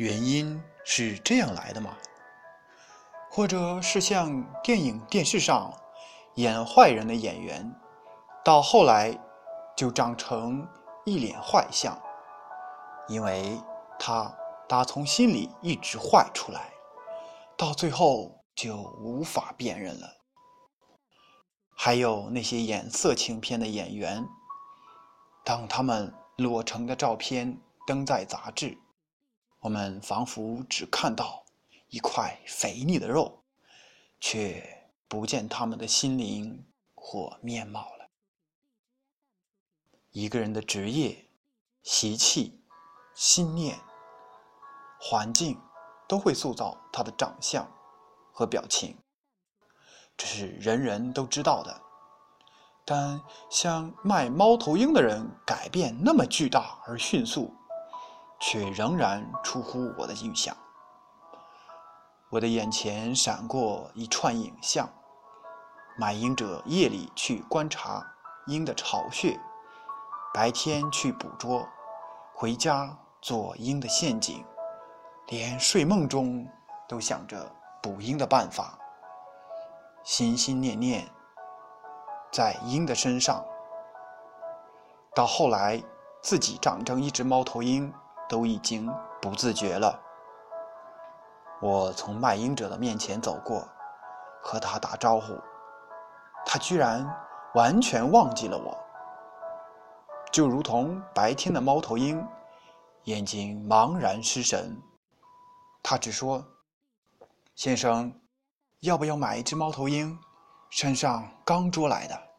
原因是这样来的吗？或者是像电影、电视上演坏人的演员，到后来就长成一脸坏相，因为他打从心里一直坏出来，到最后就无法辨认了。还有那些演色情片的演员，当他们裸成的照片登在杂志，我们仿佛只看到一块肥腻的肉，却不见他们的心灵或面貌了。一个人的职业、习气、心念、环境，都会塑造他的长相和表情。这是人人都知道的，但像卖猫头鹰的人改变那么巨大而迅速，却仍然出乎我的预想。我的眼前闪过一串影像：买鹰者夜里去观察鹰的巢穴，白天去捕捉，回家做鹰的陷阱，连睡梦中都想着捕鹰的办法。心心念念在鹰的身上，到后来自己长成一只猫头鹰，都已经不自觉了。我从卖鹰者的面前走过，和他打招呼，他居然完全忘记了我，就如同白天的猫头鹰，眼睛茫然失神。他只说：“先生。”要不要买一只猫头鹰？山上刚捉来的。